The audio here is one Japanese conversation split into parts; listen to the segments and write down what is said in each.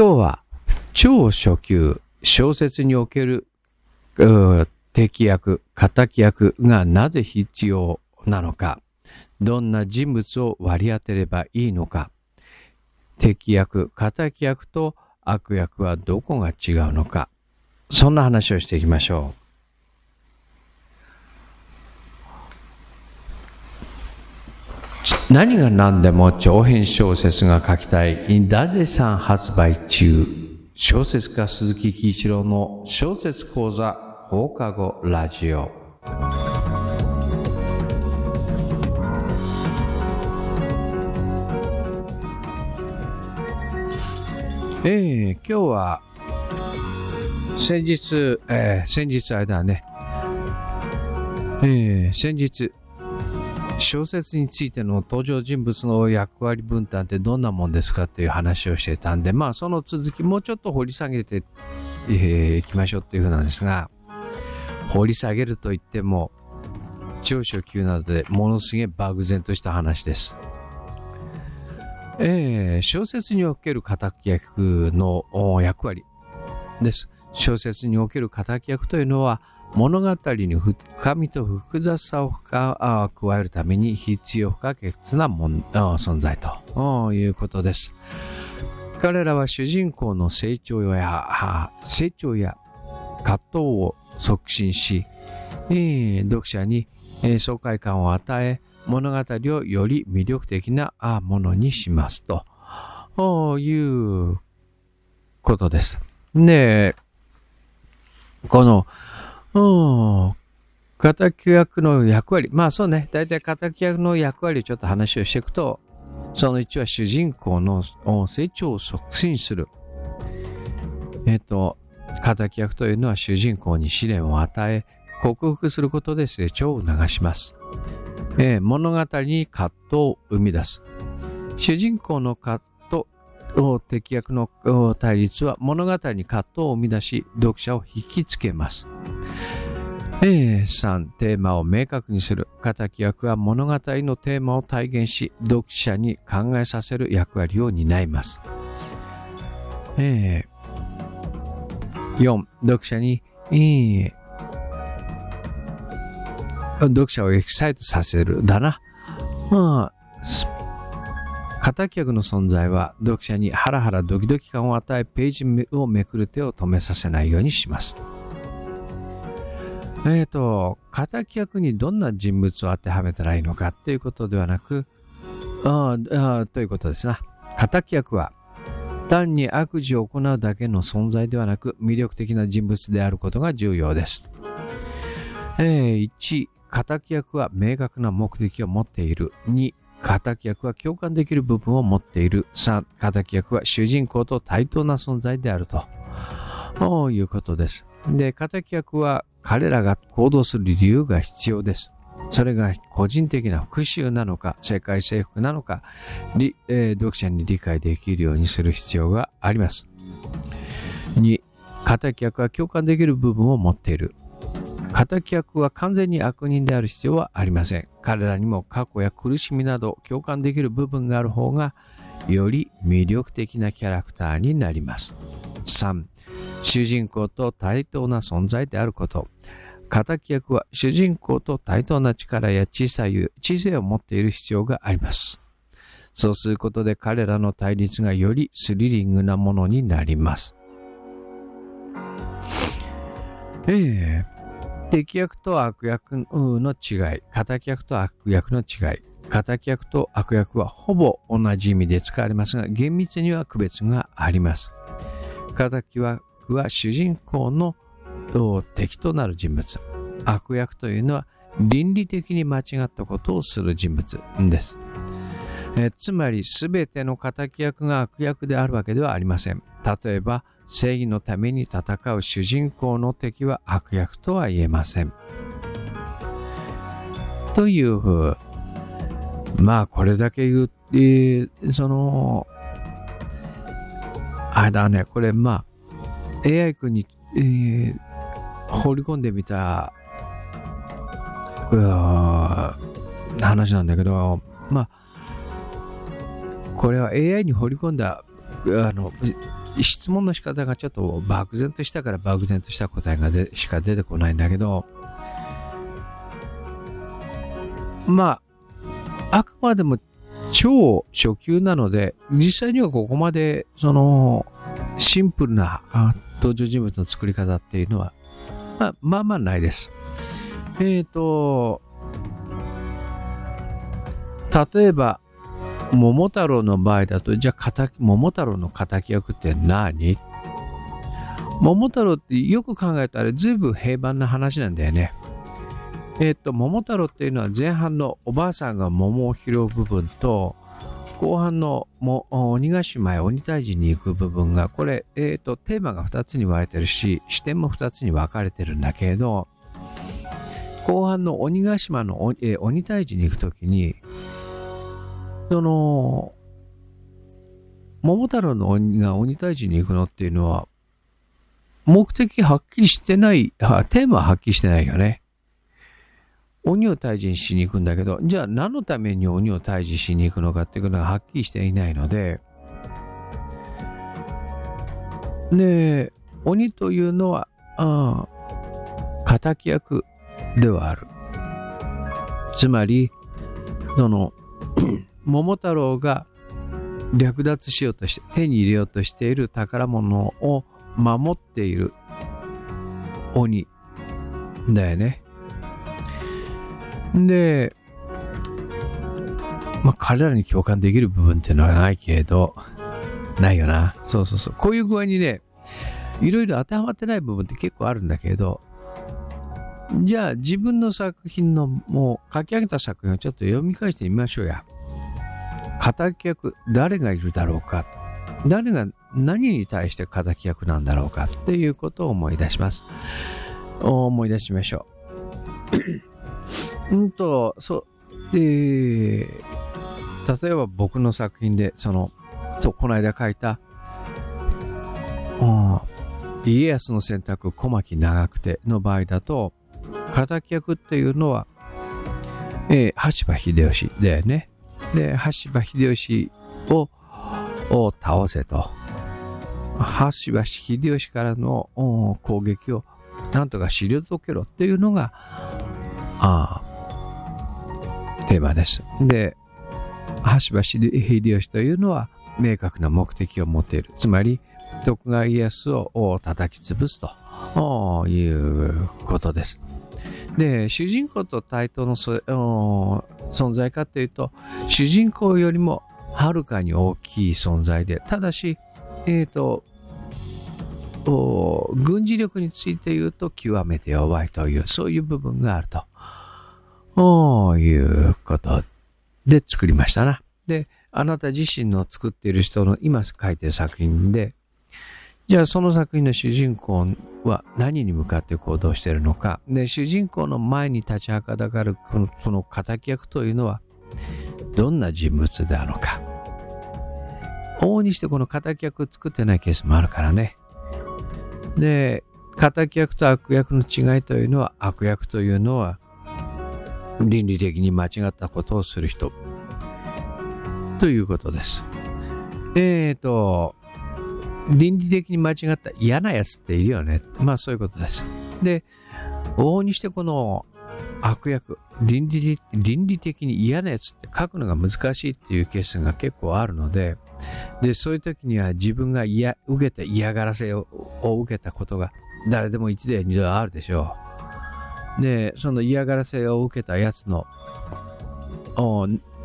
今日は超初級小説における敵役、敵役がなぜ必要なのか、どんな人物を割り当てればいいのか、敵役、敵役と悪役はどこが違うのか、そんな話をしていきましょう。何が何でも長編小説が書きたい。イン、ダジェさん発売中、小説家鈴木喜一郎の小説講座放課後ラジオ。えー、今日は先日、えー、先日あれだね、えー、先日、小説についての登場人物の役割分担ってどんなもんですかっていう話をしてたんで、まあその続きもうちょっと掘り下げてい、えー、きましょうっていうふうなんですが、掘り下げると言っても、超初級などでものすげえ漠然とした話です。えー、小説における敵役の役割です。小説における敵役というのは、物語に深みと複雑さを加えるために必要不可欠な存在ということです。彼らは主人公の成長や、成長や葛藤を促進し、読者に、爽快感を与え、物語をより魅力的なものにしますということです。で、このうん。敵役の役割。まあそうね。大体敵役の役割をちょっと話をしていくと、その1は主人公の成長を促進する。えっ、と、敵役というのは主人公に試練を与え、克服することで成長を促します。えー、物語に葛藤を生み出す。主人公の葛藤、敵役の対立は物語に葛藤を生み出し、読者を引きつけます。え3、テーマを明確にする。敵役は物語のテーマを体現し、読者に考えさせる役割を担います。え4、読者に、え、読者をエキサイトさせる。だな。まあ、敵役の存在は読者にハラハラドキドキ感を与え、ページをめくる手を止めさせないようにします。えっ、ー、と、敵役にどんな人物を当てはめたらいいのかっていうことではなく、ああということですな。敵役は単に悪事を行うだけの存在ではなく魅力的な人物であることが重要です。えー、1、敵役は明確な目的を持っている。2、敵役は共感できる部分を持っている。3、敵役は主人公と対等な存在であると。ということです。で、敵役は彼らが行動する理由が必要です。それが個人的な復讐なのか、世界征服なのか、えー、読者に理解できるようにする必要があります。2、敵役は共感できる部分を持っている。敵役は完全に悪人である必要はありません。彼らにも過去や苦しみなど共感できる部分がある方が、より魅力的なキャラクターになります。3、主人公と対等な存在であること。敵役は主人公と対等な力や小さ知性を持っている必要があります。そうすることで彼らの対立がよりスリリングなものになります。ええー、敵役と悪役の違い、敵役と悪役の違い、敵役と悪役はほぼ同じ意味で使われますが、厳密には区別があります。敵はは主人公の敵となる人物。悪役というのは倫理的に間違ったことをする人物です。えつまり全ての敵役が悪役であるわけではありません。例えば正義のために戦う主人公の敵は悪役とは言えません。というふう。まあこれだけ言う、えー、その、あれだね、これまあ AI 君に、えー、放り込んでみた、話なんだけど、まあ、これは AI に放り込んだ、あの、質問の仕方がちょっと漠然としたから漠然とした答えがでしか出てこないんだけど、まあ、あくまでも超初級なので、実際にはここまで、その、シンプルな登場人物の作り方っていうのは、まあ、まあまあないです。えっ、ー、と、例えば、桃太郎の場合だと、じゃあ、桃太郎の敵役って何？桃太郎ってよく考えたら随分平凡な話なんだよね。えっ、ー、と、桃太郎っていうのは前半のおばあさんが桃を拾う部分と、後半のも鬼ヶ島へ鬼退治に行く部分が、これ、えっ、ー、と、テーマが2つに分かれてるし、視点も2つに分かれてるんだけれど、後半の鬼ヶ島の、えー、鬼退治に行くときに、その、桃太郎の鬼が鬼退治に行くのっていうのは、目的はっきりしてない、テーマははっきりしてないよね。鬼を退治しに行くんだけど、じゃあ何のために鬼を退治しに行くのかっていうのがはっきりしていないので、で、鬼というのは、ああ、敵役ではある。つまり、その、桃太郎が略奪しようとして、手に入れようとしている宝物を守っている鬼だよね。で、まあ、彼らに共感できる部分っていうのはないけど、ないよな。そうそうそう。こういう具合にね、いろいろ当てはまってない部分って結構あるんだけど、じゃあ自分の作品のもう書き上げた作品をちょっと読み返してみましょうや。敵役、誰がいるだろうか。誰が何に対して敵役なんだろうかっていうことを思い出します。思い出しましょう。うんと、そう、えー、例えば僕の作品で、その、そう、この間書いた、家康の選択、小牧長久手の場合だと、敵役っていうのは、えー、羽柴秀吉だよね。で、羽柴秀吉をを倒せと。羽柴秀吉からの攻撃をなんとか退けろっていうのが、あテーマです。で、羽柴秀吉というのは明確な目的を持っている。つまり、徳川家康を叩き潰すということです。で、主人公と対等の存在かというと、主人公よりもはるかに大きい存在で、ただし、えっ、ー、と、軍事力について言うと極めて弱いという、そういう部分があると。ということで作りましたな。で、あなた自身の作っている人の今書いてる作品で、じゃあその作品の主人公は何に向かって行動しているのか。で、主人公の前に立ちはかだかるこのその敵役というのはどんな人物であるのか。往々にしてこの敵役作ってないケースもあるからね。で、敵役と悪役の違いというのは悪役というのは倫理的に間違ったことをする人ということです。えっ、ー、と、倫理的に間違った嫌なやつっているよね。まあそういうことです。で、往々にしてこの悪役、倫理倫理的に嫌なやつって書くのが難しいっていうケースが結構あるので、で、そういう時には自分が嫌、受けた嫌がらせを受けたことが誰でも一度や二度あるでしょう。で、その嫌がらせを受けたやつの、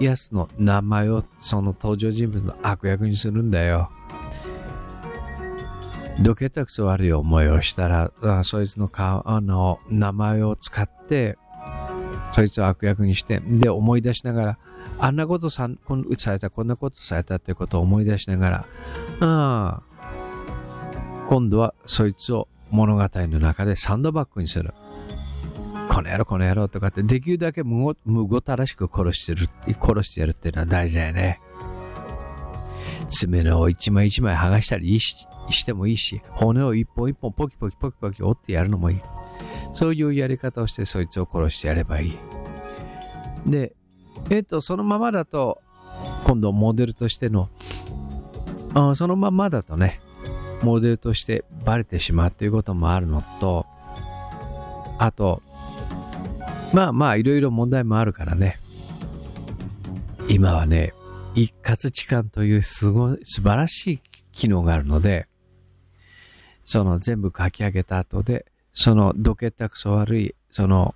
やつの名前をその登場人物の悪役にするんだよ。どけたくそ悪い思いをしたら、そいつの顔、あの、名前を使って、そいつを悪役にして、で、思い出しながら、あんなことさされた、こんなことされたってことを思い出しながら、あ今度はそいつを物語の中でサンドバッグにする。この野郎この野郎とかってできるだけむごむごたらしく殺してる、殺してやるっていうのは大事だよね。爪のを一枚一枚剥がしたりしてもいいし、骨を一本一本ポキポキポキポキ折ってやるのもいい。そういうやり方をしてそいつを殺してやればいい。で、えっ、と、そのままだと、今度モデルとしての、あそのままだとね、モデルとしてバレてしまうということもあるのと、あと、まあまあいろいろ問題もあるからね。今はね、一括置換というすごい素晴らしい機能があるので、その全部書き上げた後で、そのどけったくそ悪い、その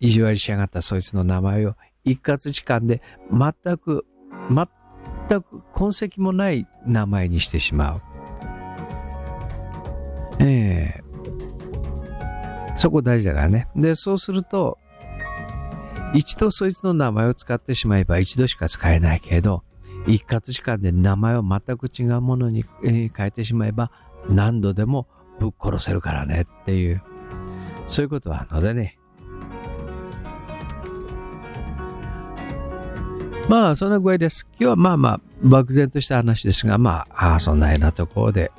意地悪しやがったそいつの名前を一括置換で全く、全く痕跡もない名前にしてしまう。ええー、そこ大事だからね。で、そうすると、一度そいつの名前を使ってしまえば一度しか使えないけれど、一括時間で名前を全く違うものに、変えてしまえば何度でもぶっ殺せるからねっていう、そういうことはあるのでね。まあ、そんな具合です。今日はまあまあ、漠然とした話ですが、まあ、ああ、そんなようなところで。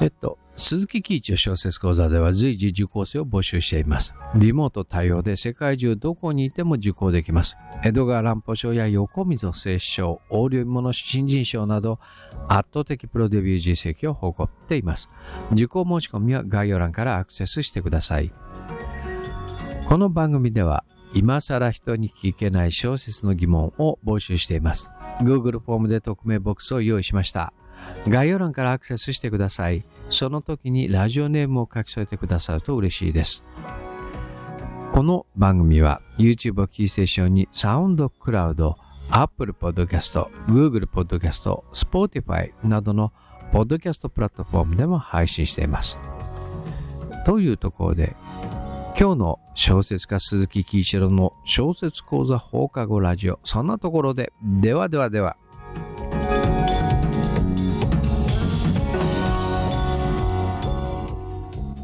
えっと、鈴木喜一小説講座では随時受講生を募集しています。リモート対応で世界中どこにいても受講できます。江戸川乱歩賞や横溝聖賞、横領物新人賞など圧倒的プロデビュー実績を誇っています。受講申し込みは概要欄からアクセスしてください。この番組では今更人に聞けない小説の疑問を募集しています。Google フォームで匿名ボックスを用意しました。概要欄からアクセスしてください。その時にラジオネームを書き添えてくださると嬉しいです。この番組は YouTube をキーステーションにサウンドクラウド、Apple Podcast、Google Podcast、Spotify などのポッドキャストプラットフォームでも配信しています。というところで、今日の小説家鈴木喜一郎の小説講座放課後ラジオ、そんなところで、ではではでは。